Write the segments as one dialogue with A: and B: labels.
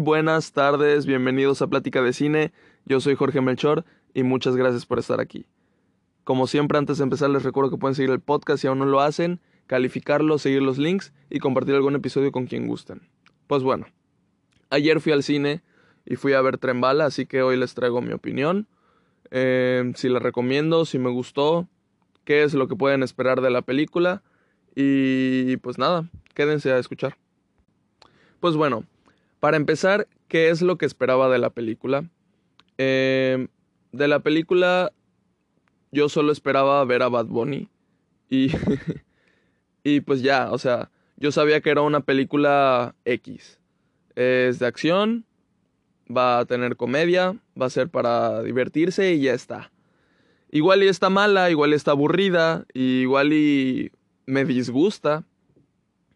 A: buenas tardes, bienvenidos a Plática de Cine. Yo soy Jorge Melchor y muchas gracias por estar aquí. Como siempre, antes de empezar, les recuerdo que pueden seguir el podcast si aún no lo hacen, calificarlo, seguir los links y compartir algún episodio con quien gusten. Pues bueno, ayer fui al cine y fui a ver Trembala, así que hoy les traigo mi opinión. Eh, si la recomiendo, si me gustó, qué es lo que pueden esperar de la película. Y pues nada, quédense a escuchar. Pues bueno, para empezar, ¿qué es lo que esperaba de la película? Eh, de la película yo solo esperaba ver a Bad Bunny y, y pues ya, o sea, yo sabía que era una película X. Es de acción, va a tener comedia, va a ser para divertirse y ya está. Igual y está mala, igual y está aburrida, igual y me disgusta,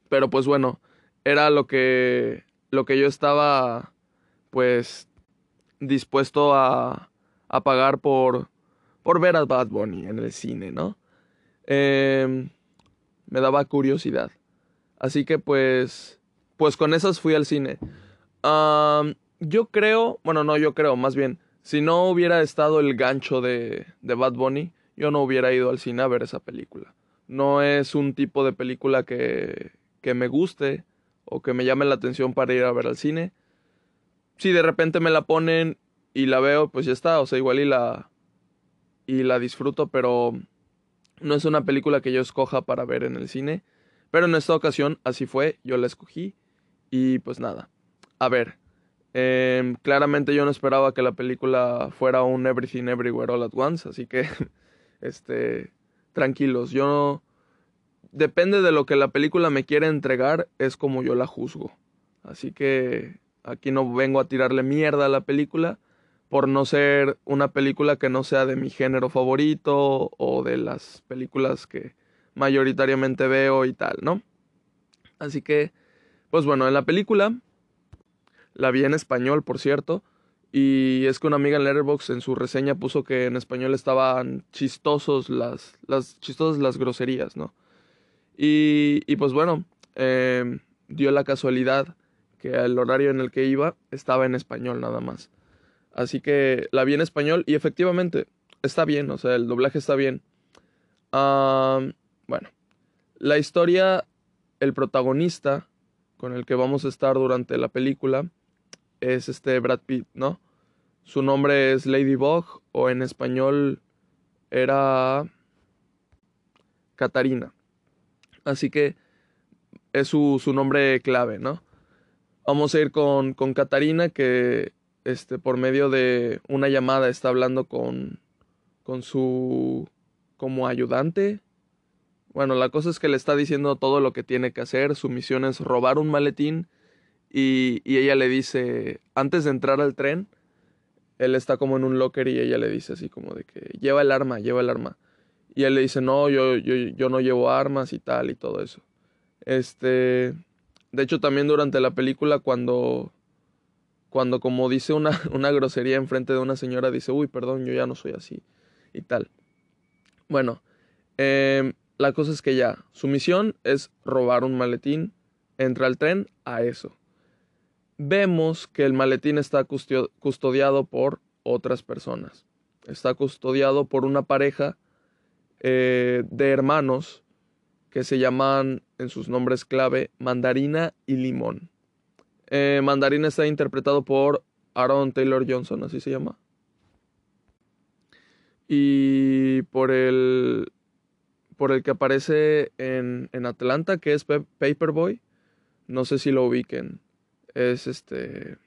A: pero pues bueno, era lo que lo que yo estaba pues dispuesto a, a pagar por por ver a Bad Bunny en el cine, ¿no? Em, me daba curiosidad. Así que pues, pues con esas fui al cine. yo creo, bueno, no, yo creo, más bien, si no hubiera estado el gancho de, de Bad Bunny, yo no hubiera ido al cine a ver esa película. No es un tipo de película que, que me guste o que me llame la atención para ir a ver al cine. Si de repente me la ponen y la veo, pues ya está, o sea, igual y la, y la disfruto, pero no es una película que yo escoja para ver en el cine. Pero en esta ocasión así fue, yo la escogí y pues nada. A ver, em, claramente yo no esperaba que la película fuera un Everything Everywhere All at Once, así que, este, tranquilos, yo no... Depende de lo que la película me quiere entregar, es como yo la juzgo. Así que aquí no vengo a tirarle mierda a la película, por no ser una película que no sea de mi género favorito o de las películas que mayoritariamente veo y tal, ¿no? Así que, pues bueno, en la película, la vi en español, por cierto, y es que una amiga en Letterboxd en su reseña puso que en español estaban chistosos las, las chistosas las groserías, ¿no? Y, pues bueno, em, dio la casualidad que el horario en el que iba estaba en español nada más. Así que la vi en español y efectivamente está bien, o sea, el doblaje está bien. bueno, la historia, el protagonista con el que vamos a estar durante la película es este Brad Pitt, ¿no? Su nombre es Ladybug o en español era Catarina. Así que es su, su nombre clave, ¿no? Vamos a ir con, con Catarina que este, por medio de una llamada está hablando con, con su como ayudante. Bueno, la cosa es que le está diciendo todo lo que tiene que hacer. Su misión es robar un maletín y, y ella le dice, antes de entrar al tren, él está como en un locker y ella le dice así como de que lleva el arma, lleva el arma. Y él le dice, no, yo, yo, yo no llevo armas y tal y todo eso. Este, de hecho también durante la película cuando cuando como dice una, una grosería enfrente de una señora, dice, uy, perdón, yo ya no soy así y tal. Bueno, em, la cosa es que ya, su misión es robar un maletín, entra al tren a eso. Vemos que el maletín está custodiado por otras personas. Está custodiado por una pareja eh, de hermanos que se llaman en sus nombres clave Mandarina y Limón. Eh, Mandarín está interpretado por Aaron Taylor Johnson, así se llama. Y por el. Por el que aparece en, en Atlanta, que es Paperboy. No sé si lo ubiquen. Es este.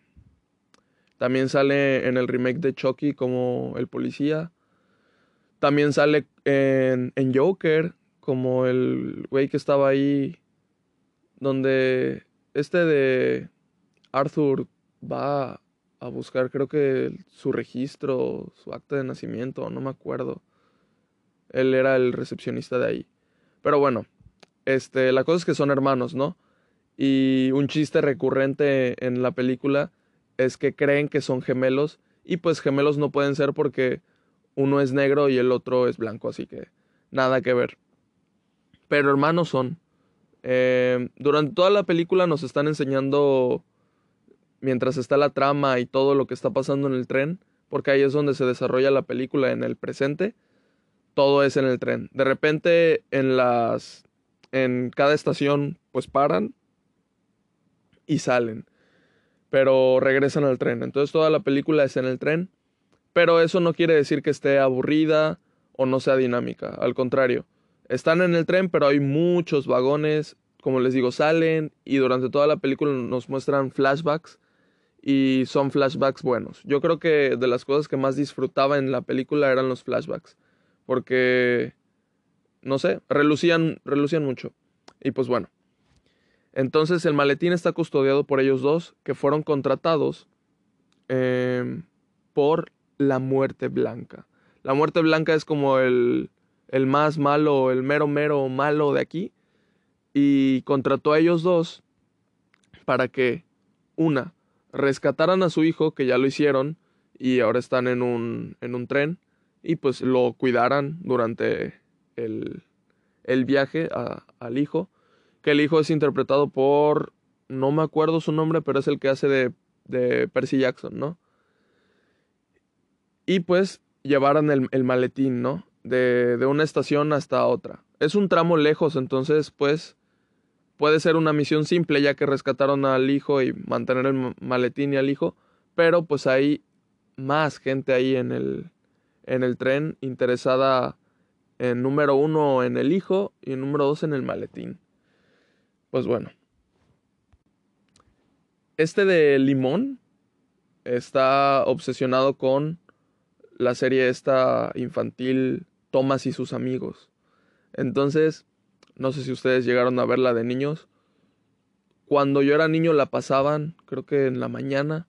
A: También sale en el remake de Chucky como el policía. También sale en, en Joker como el güey que estaba ahí. Donde. Este de. Arthur va a buscar, creo que su registro, su acta de nacimiento, no me acuerdo. Él era el recepcionista de ahí. Pero bueno, este, la cosa es que son hermanos, ¿no? Y un chiste recurrente en la película es que creen que son gemelos y pues gemelos no pueden ser porque uno es negro y el otro es blanco, así que nada que ver. Pero hermanos son. Eh, durante toda la película nos están enseñando mientras está la trama y todo lo que está pasando en el tren, porque ahí es donde se desarrolla la película en el presente, todo es en el tren. De repente en las en cada estación pues paran y salen, pero regresan al tren. Entonces toda la película es en el tren, pero eso no quiere decir que esté aburrida o no sea dinámica, al contrario. Están en el tren, pero hay muchos vagones, como les digo, salen y durante toda la película nos muestran flashbacks y son flashbacks buenos. Yo creo que de las cosas que más disfrutaba en la película eran los flashbacks, porque, no sé, relucían, relucían mucho. Y pues bueno, entonces el maletín está custodiado por ellos dos, que fueron contratados em, por la muerte blanca. La muerte blanca es como el, el más malo, el mero mero malo de aquí. Y contrató a ellos dos para que, una, rescataran a su hijo, que ya lo hicieron, y ahora están en un, en un tren, y pues lo cuidaran durante el, el viaje al hijo, que el hijo es interpretado por, no me acuerdo su nombre, pero es el que hace de, de Percy Jackson, ¿no? Y pues llevaran el, maletín, ¿no? De, de una estación hasta otra. Es un tramo lejos, entonces pues Puede ser una misión simple ya que rescataron al hijo y mantener el maletín y al hijo, pero pues hay más gente ahí en el, en el tren interesada en número uno en el hijo y en número dos en el maletín. Pues bueno. Este de Limón está obsesionado con la serie esta infantil Thomas y sus amigos. Entonces, no sé si ustedes llegaron a verla de niños. Cuando yo era niño la pasaban, creo que en la mañana.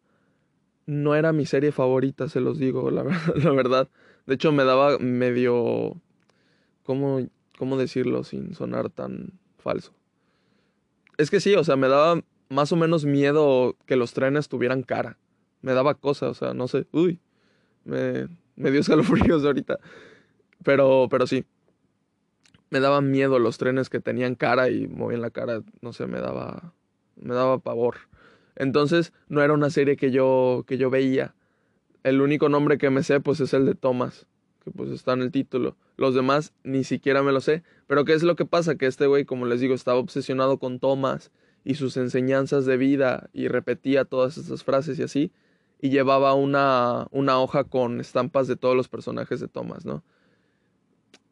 A: No era mi serie favorita, se los digo, la, la verdad. De hecho, me daba medio... ¿cómo, ¿Cómo decirlo sin sonar tan falso? Es que sí, o sea, me daba más o menos miedo que los trenes tuvieran cara. Me daba cosa, o sea, no sé. Uy, me, me dio escalofríos ahorita. Pero, pero sí me daban miedo los trenes que tenían cara y movían la cara, no sé, me daba me daba pavor. Entonces, no era una serie que yo que yo veía. El único nombre que me sé pues es el de Thomas, que pues está en el título. Los demás ni siquiera me lo sé, pero ¿qué es lo que pasa? Que este güey, como les digo, estaba obsesionado con Thomas y sus enseñanzas de vida y repetía todas esas frases y así y llevaba una una hoja con estampas de todos los personajes de Thomas, ¿no?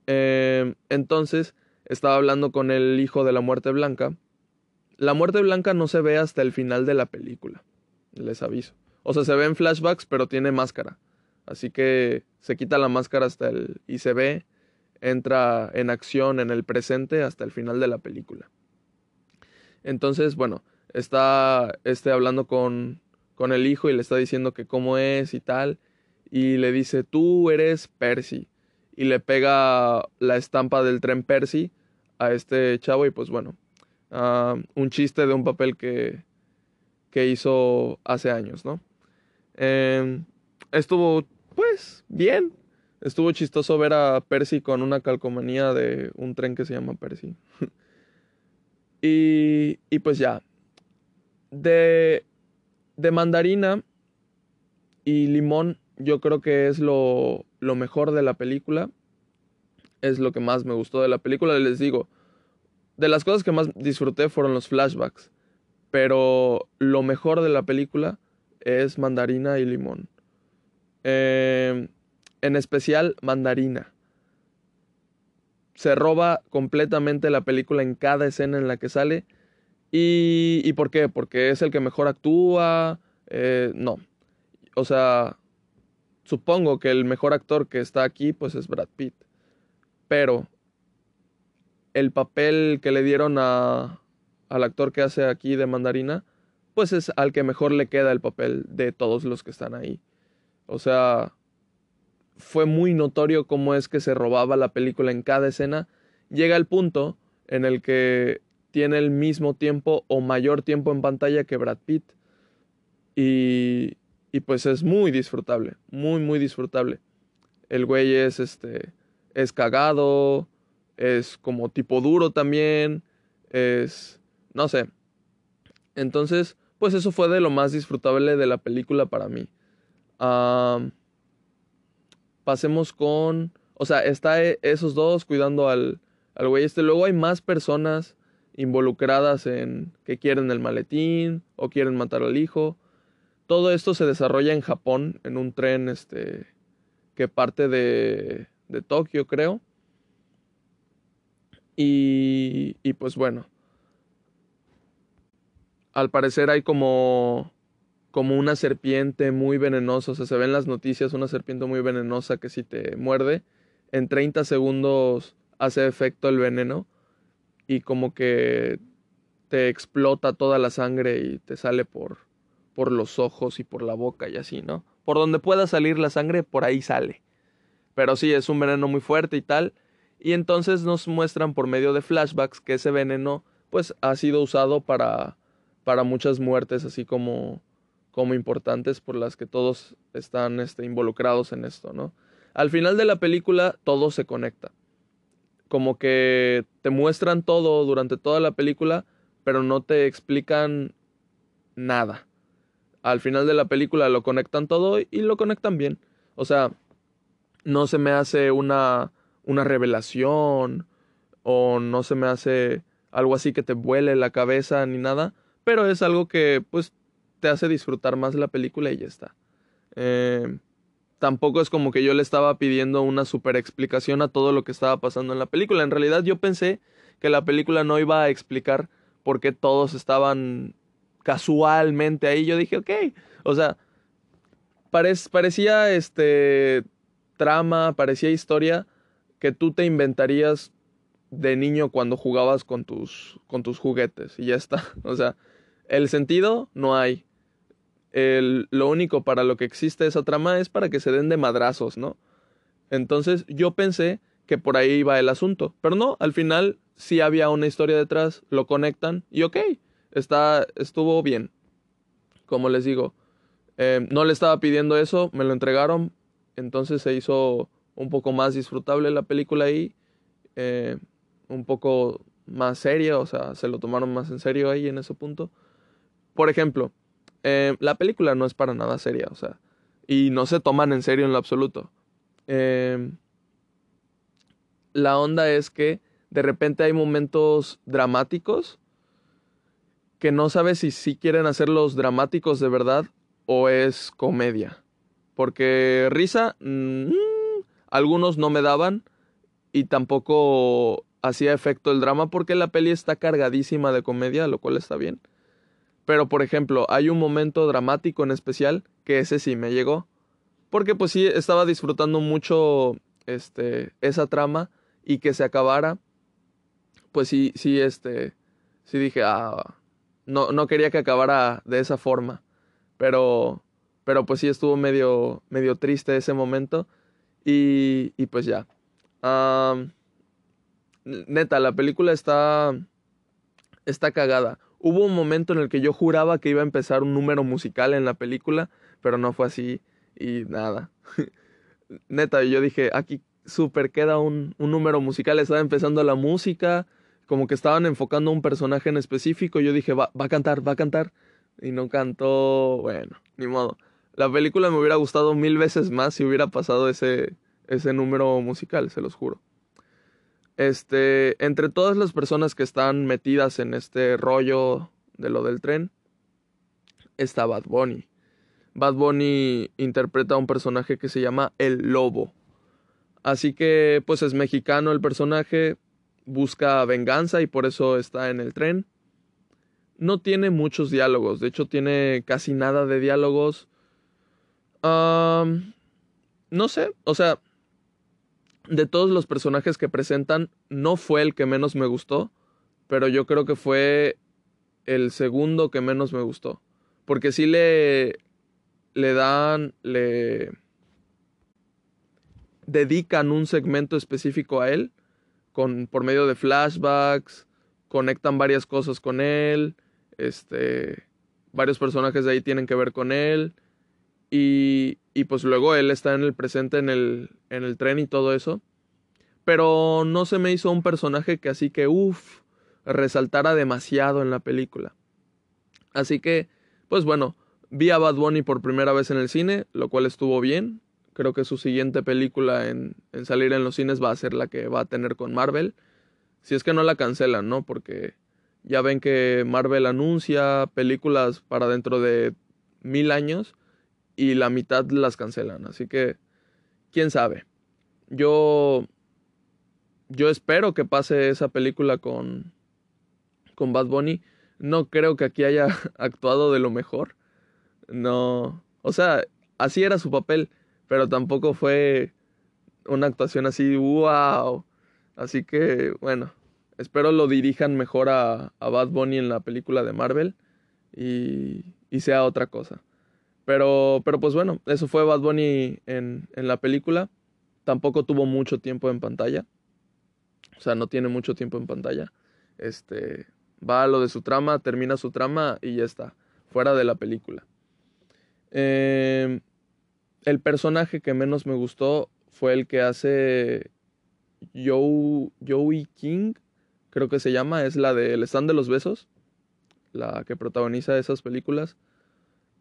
A: Em, entonces estaba hablando con el hijo de la muerte blanca. La muerte blanca no se ve hasta el final de la película, les aviso. O sea, se ve en flashbacks, pero tiene máscara. Así que se quita la máscara hasta el... y se ve, entra en acción en el presente hasta el final de la película. Entonces, bueno, está este hablando con, con el hijo y le está diciendo que cómo es y tal. Y le dice, tú eres Percy y le pega la estampa del tren Percy a este chavo y pues bueno, un chiste de un papel que, que hizo hace años, ¿no? Em, estuvo pues bien, estuvo chistoso ver a Percy con una calcomanía de un tren que se llama Percy. y, y pues ya, de, de mandarina y limón yo creo que es lo, lo mejor de la película. Es lo que más me gustó de la película. Les digo, de las cosas que más disfruté fueron los flashbacks. Pero lo mejor de la película es mandarina y limón. Em, en especial mandarina. Se roba completamente la película en cada escena en la que sale. ¿Y, ¿y por qué? Porque es el que mejor actúa. Eh, no. O sea, Supongo que el mejor actor que está aquí pues es Brad Pitt. Pero el papel que le dieron a, al actor que hace aquí de mandarina, pues es al que mejor le queda el papel de todos los que están ahí. O sea, fue muy notorio cómo es que se robaba la película en cada escena. Llega el punto en el que tiene el mismo tiempo o mayor tiempo en pantalla que Brad Pitt. Y, y pues es muy disfrutable, muy, muy disfrutable. El güey es, este, es cagado, es como tipo duro también, es, no sé. Entonces, pues eso fue de lo más disfrutable de la película para mí. pasemos con, o sea, está e, esos dos cuidando al, al güey este. Luego hay más personas involucradas en que quieren el maletín o quieren matar al hijo. Todo esto se desarrolla en Japón, en un tren este, que parte de, de Tokio, creo. Y, y pues bueno, al parecer hay como, como una serpiente muy venenosa, o sea, se ve en las noticias una serpiente muy venenosa que si te muerde, en 30 segundos hace efecto el veneno y como que te explota toda la sangre y te sale por, por los ojos y por la boca y así, ¿no? Por donde pueda salir la sangre, por ahí sale. Pero sí, es un veneno muy fuerte y tal. Y entonces nos muestran por medio de flashbacks que ese veneno pues ha sido usado para, para muchas muertes así como, como importantes por las que todos están este, involucrados en esto, ¿no? Al final de la película todo se conecta como que te muestran todo durante toda la película, pero no te explican nada. Al final de la película lo conectan todo y lo conectan bien. O sea, no se me hace una, una revelación o no se me hace algo así que te vuele la cabeza ni nada, pero es algo que pues te hace disfrutar más la película y ya está. Eh, tampoco es como que yo le estaba pidiendo una super explicación a todo lo que estaba pasando en la película. En realidad yo pensé que la película no iba a explicar por qué todos estaban casualmente ahí. Yo dije, ok, o sea, parecía este trama, parecía historia que tú te inventarías de niño cuando jugabas con tus, con tus juguetes y ya está. O sea, el sentido no hay lo único para lo que existe esa trama es para que se den de madrazos, ¿no? Entonces yo pensé que por ahí iba el asunto, pero no, al final sí había una historia detrás, lo conectan y ok, está, estuvo bien. Como les digo, eh, no le estaba pidiendo eso, me lo entregaron, entonces se hizo un poco más disfrutable la película ahí, eh, un poco más seria, o sea, se lo tomaron más en serio ahí en ese punto. Por ejemplo, eh, la película no es para nada seria, o sea, y no se toman en serio en lo absoluto. Em, la onda es que de repente hay momentos dramáticos que no sabes si, si quieren hacerlos dramáticos de verdad o es comedia. Porque risa, mm, algunos no me daban y tampoco hacía efecto el drama porque la peli está cargadísima de comedia, lo cual está bien. Pero, por ejemplo, hay un momento dramático en especial que ese sí me llegó. Porque pues sí, estaba disfrutando mucho este, esa trama y que se acabara. Pues sí, sí, este, sí dije, ah, no, no quería que acabara de esa forma. Pero, pero pues sí estuvo medio, medio triste ese momento. Y, y pues ya. neta, la película está, está cagada. Hubo un momento en el que yo juraba que iba a empezar un número musical en la película, pero no fue así y nada. Neta, yo dije, aquí súper queda un, un, número musical, estaba empezando la música, como que estaban enfocando a un personaje en específico, yo dije, va, va a cantar, va a cantar, y no cantó, bueno, ni modo. La película me hubiera gustado mil veces más si hubiera pasado ese, ese número musical, se los juro. Este, entre todas las personas que están metidas en este rollo de lo del tren, está Bad Bunny. Bad Bunny interpreta a un personaje que se llama El Lobo. Así que, pues es mexicano el personaje, busca venganza y por eso está en el tren. No tiene muchos diálogos, de hecho tiene casi nada de diálogos. no sé, o sea, de todos los personajes que presentan, no fue el que menos me gustó, pero yo creo que fue el segundo que menos me gustó. Porque sí le, le dan, le dedican un segmento específico a él, con, por medio de flashbacks, conectan varias cosas con él, este, varios personajes de ahí tienen que ver con él, y, y pues luego él está en el presente en el, en el tren y todo eso. Pero no se me hizo un personaje que así que, uff, resaltara demasiado en la película. Así que pues bueno, vi a Bad Bunny por primera vez en el cine, lo cual estuvo bien. Creo que su siguiente película en, en salir en los cines va a ser la que va a tener con Marvel. Si es que no la cancelan, ¿no? Porque ya ven que Marvel anuncia películas para dentro de mil años y la mitad las cancelan. Así que, quién sabe. Yo, yo espero que pase esa película con, con Bad Bunny. No creo que aquí haya actuado de lo mejor. No, o sea, así era su papel, pero tampoco fue una actuación así, wow. Así que, bueno, espero lo dirijan mejor a, a Bad Bunny en la película de Marvel y, y, sea otra cosa. Pero, pero pues bueno, eso fue Bad Bunny en, en la película. Tampoco tuvo mucho tiempo en pantalla. O sea, no tiene mucho tiempo en pantalla. Este, va a lo de su trama, termina su trama y ya está, fuera de la película. Eh, el personaje que menos me gustó fue el que hace Joe, Joey King, creo que se llama, es la de El stand de los besos, la que protagoniza esas películas.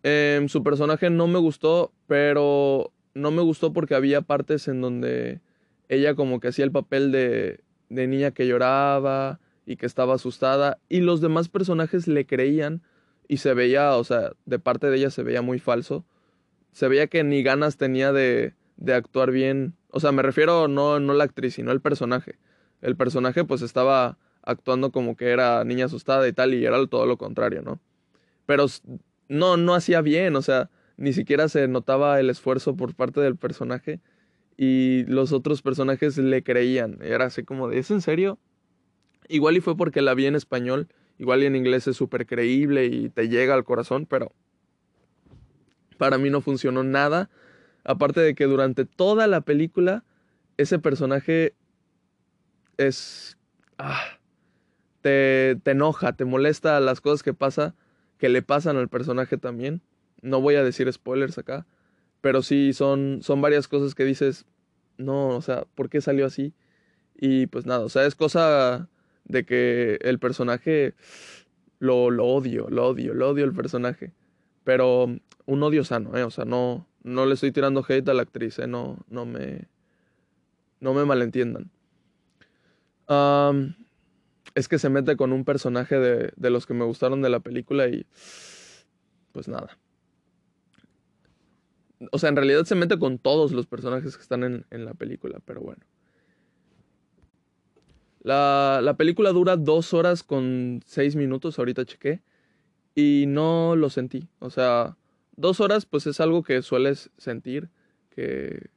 A: Eh, su personaje no me gustó, pero no me gustó porque había partes en donde ella como que hacía el papel de, de niña que lloraba y que estaba asustada y los demás personajes le creían y se veía, o sea, de parte de ella se veía muy falso. Se veía que ni ganas tenía de, de actuar bien. O sea, me refiero no, no la actriz, sino el personaje. El personaje pues estaba actuando como que era niña asustada y tal, y era todo lo contrario, ¿no? Pero no, no hacía bien, o sea, ni siquiera se notaba el esfuerzo por parte del personaje y los otros personajes le creían. Era así como de, ¿es en serio? Igual y fue porque la vi en español, igual y en inglés es súper creíble y te llega al corazón, pero para mí no funcionó nada. Aparte de que durante toda la película ese personaje es... Ah, te, te enoja, te molesta las cosas que pasa, que le pasan al personaje también. No voy a decir spoilers acá, pero sí son, son varias cosas que dices, no, o sea, ¿por qué salió así? Y pues nada, o sea, es cosa de que el personaje lo, lo odio, lo odio, lo odio el personaje. Pero un odio sano, ¿eh? O sea, no, no le estoy tirando hate a la actriz, ¿eh? No, no me, no me malentiendan. Es que se mete con un personaje de, de los que me gustaron de la película y pues nada. O sea, en realidad se mete con todos los personajes que están en, en la película, pero bueno. La, la, película dura dos horas con seis minutos, ahorita chequé, y no lo sentí. O sea, dos horas pues es algo que sueles sentir, que,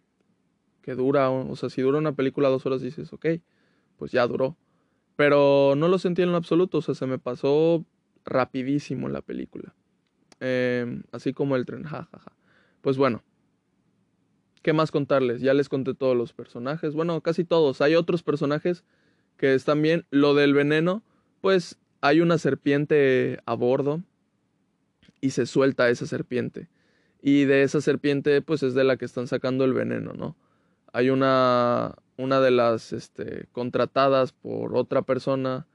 A: que dura, o sea, si dura una película dos horas dices, ok, pues ya duró. Pero no lo sentí en lo absoluto, o sea, se me pasó rapidísimo la película. Eh, así como el tren, jajaja. Ja, ja. Pues bueno, ¿qué más contarles? Ya les conté todos los personajes, bueno, casi todos. Hay otros personajes que es también lo del veneno, pues hay una serpiente a bordo y se suelta esa serpiente. Y de esa serpiente, pues es de la que están sacando el veneno, ¿no? Hay una, una de las este, contratadas por otra persona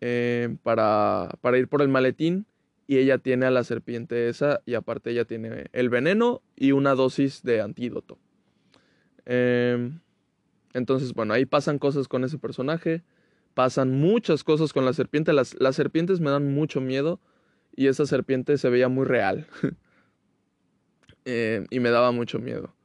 A: eh, para, para ir por el maletín y ella tiene a la serpiente esa y aparte ella tiene el veneno y una dosis de antídoto. Eh, entonces, bueno, ahí pasan cosas con ese personaje, pasan muchas cosas con la serpiente. Las, las serpientes me dan mucho miedo y esa serpiente se veía muy real. eh, y me daba mucho miedo.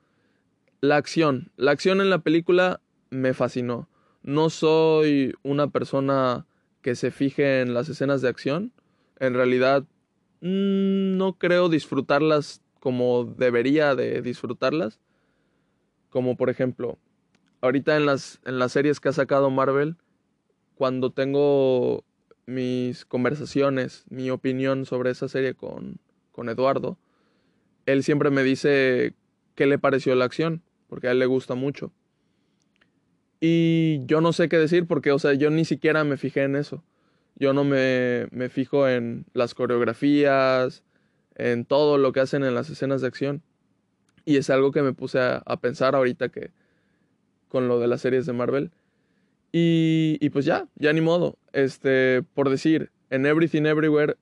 A: La acción. La acción en la película me fascinó. No soy una persona que se fije en las escenas de acción. En realidad, mmm, no creo disfrutarlas como debería de disfrutarlas. Como por ejemplo, ahorita en las, en las series que ha sacado Marvel, cuando tengo mis conversaciones, mi opinión sobre esa serie con, con Eduardo, él siempre me dice qué le pareció la acción, porque a él le gusta mucho. Y yo no sé qué decir porque, o sea, yo ni siquiera me fijé en eso. Yo no me, me fijo en las coreografías, en todo lo que hacen en las escenas de acción. Y es algo que me puse a, pensar ahorita que, con lo de las series de Marvel. Y, y, pues ya, ya ni modo. Este, por decir, en Everything Everywhere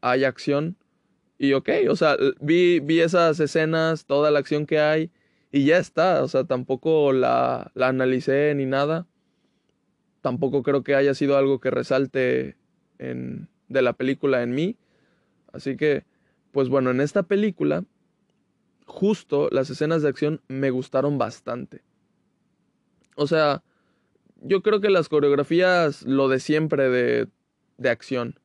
A: hay acción, Y ok, o sea, vi, vi esas escenas, toda la acción que hay y ya está. O sea, tampoco la, la analicé ni nada. Tampoco creo que haya sido algo que resalte en, de la película en mí. Así que, pues bueno, en esta película, justo las escenas de acción me gustaron bastante. O sea, yo creo que las coreografías, lo de siempre de, de acción,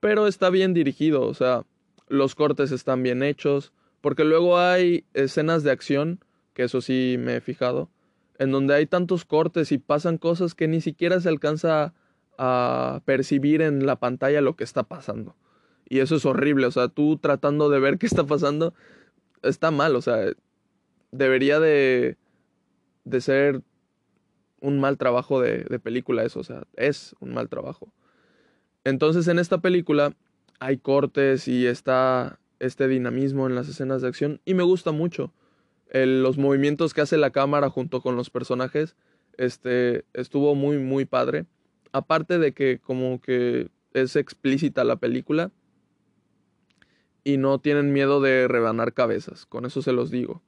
A: pero está bien dirigido, o sea, los cortes están bien hechos, porque luego hay escenas de acción, que eso sí me he fijado, en donde hay tantos cortes y pasan cosas que ni siquiera se alcanza a percibir en la pantalla lo que está pasando. Y eso es horrible, o sea, tú tratando de ver qué está pasando, está mal, o sea, debería de, de ser un mal trabajo de, de película eso, o sea, es un mal trabajo. Entonces en esta película hay cortes y está este dinamismo en las escenas de acción y me gusta mucho. Los movimientos que hace la cámara junto con los personajes este, estuvo muy, muy padre. Aparte de que como que es explícita la película y no tienen miedo de rebanar cabezas, con eso se los digo.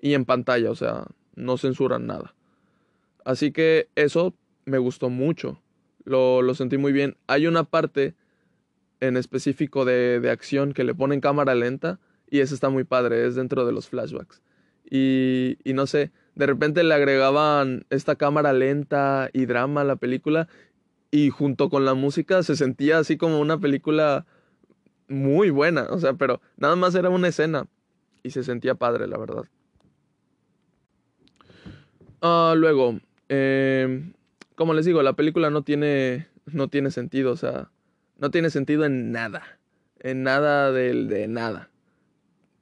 A: Y en pantalla, o sea, no censuran nada. Así que eso me gustó mucho, lo, lo sentí muy bien. Hay una parte en específico de, de acción que le ponen cámara lenta y eso está muy padre, es dentro de los flashbacks. Y, y, no sé, de repente le agregaban esta cámara lenta y drama a la película y junto con la música se sentía así como una película muy buena, o sea, pero nada más era una escena y se sentía padre, la verdad. Uh, luego, eh, como les digo, la película no tiene, no tiene sentido, o sea, no tiene sentido en nada. En nada del de nada.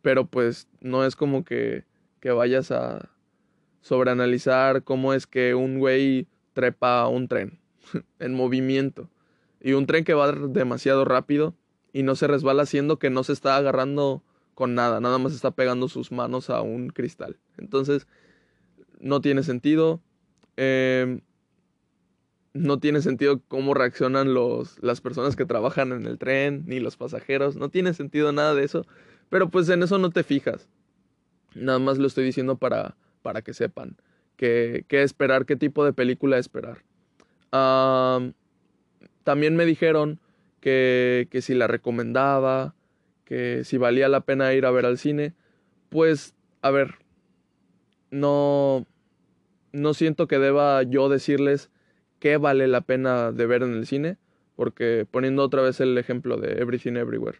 A: Pero pues no es como que, que vayas a sobreanalizar cómo es que un güey trepa un tren en movimiento. Y un tren que va demasiado rápido y no se resbala haciendo que no se está agarrando con nada, nada más está pegando sus manos a un cristal. Entonces, no tiene sentido. Eh, no tiene sentido cómo reaccionan los, las personas que trabajan en el tren, ni los pasajeros, no tiene sentido nada de eso, pero pues en eso no te fijas. Nada más lo estoy diciendo para, para que sepan qué, qué esperar, qué tipo de película esperar. también me dijeron que, que si la recomendaba, que si valía la pena ir a ver al cine, pues, a ver, no, no siento que deba yo decirles qué vale la pena de ver en el cine, porque poniendo otra vez el ejemplo de Everything Everywhere,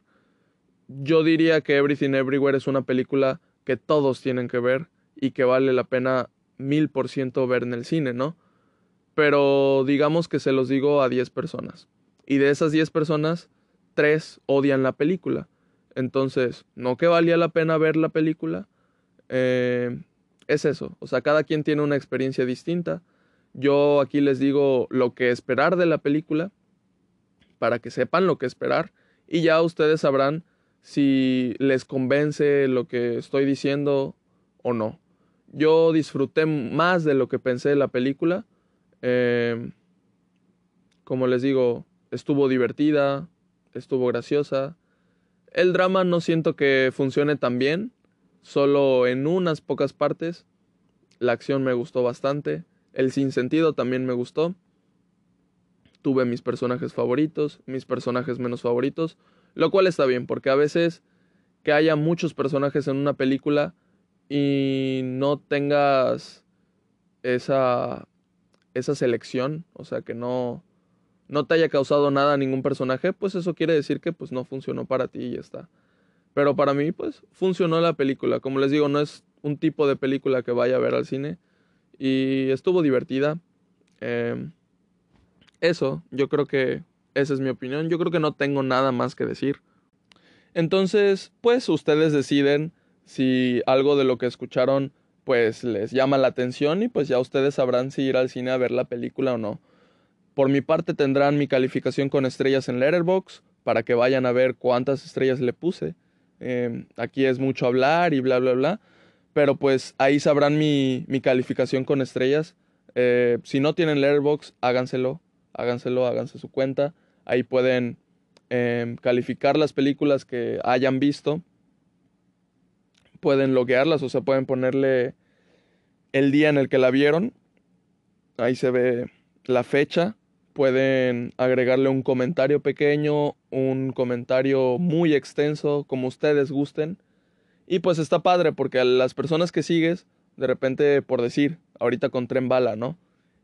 A: yo diría que Everything Everywhere es una película que todos tienen que ver y que vale la pena mil por ciento ver en el cine, ¿no? Pero digamos que se los digo a 10 personas. Y de esas 10 personas, 3 odian la película. Entonces, no que valía la pena ver la película. Eh, es eso. O sea, cada quien tiene una experiencia distinta. Yo aquí les digo lo que esperar de la película para que sepan lo que esperar y ya ustedes sabrán si les convence lo que estoy diciendo o no. Yo disfruté más de lo que pensé de la película. Eh, como les digo, estuvo divertida, estuvo graciosa. El drama no siento que funcione tan bien, solo en unas pocas partes. La acción me gustó bastante. El sinsentido también me gustó. Tuve mis personajes favoritos, mis personajes menos favoritos, lo cual está bien, porque a veces que haya muchos personajes en una película y no tengas esa, esa selección, o sea, que no, no te haya causado nada a ningún personaje, pues eso quiere decir que pues no funcionó para ti y ya está. Pero para mí, pues funcionó la película. Como les digo, no es un tipo de película que vaya a ver al cine y estuvo divertida. Em, eso, yo creo que esa es mi opinión. Yo creo que no tengo nada más que decir. Entonces, pues ustedes deciden si algo de lo que escucharon pues les llama la atención y pues ya ustedes sabrán si ir al cine a ver la película o no. Por mi parte tendrán mi calificación con estrellas en Letterboxd para que vayan a ver cuántas estrellas le puse. Em, aquí es mucho hablar y bla bla bla. Pero pues ahí sabrán mi, mi calificación con estrellas. Eh, si no tienen Letterboxd, háganselo, háganselo, háganse su cuenta. Ahí pueden em, calificar las películas que hayan visto. Pueden loguearlas, o sea, pueden ponerle el día en el que la vieron. Ahí se ve la fecha. Pueden agregarle un comentario pequeño, un comentario muy extenso, como ustedes gusten. Y pues está padre porque a las personas que sigues, de repente, por decir, ahorita con Tren Bala, ¿no?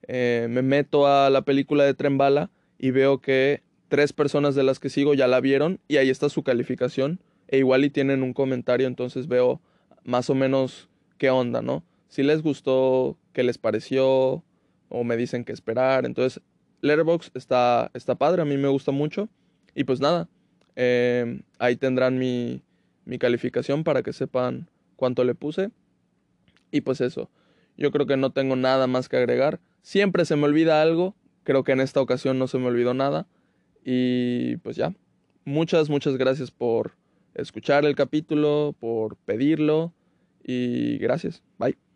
A: Eh, me meto a la película de Tren Bala y veo que tres personas de las que sigo ya la vieron y ahí está su calificación. E igual y tienen un comentario, entonces veo más o menos qué onda, ¿no? Si les gustó, qué les pareció, o me dicen qué esperar. Entonces, Letterboxd está, está padre, a mí me gusta mucho. Y pues nada, eh, ahí tendrán mi, mi calificación para que sepan cuánto le puse. Y pues eso, yo creo que no tengo nada más que agregar. Siempre se me olvida algo, creo que en esta ocasión no se me olvidó nada. Y pues ya, muchas, muchas gracias por escuchar el capítulo, por pedirlo y gracias. Bye.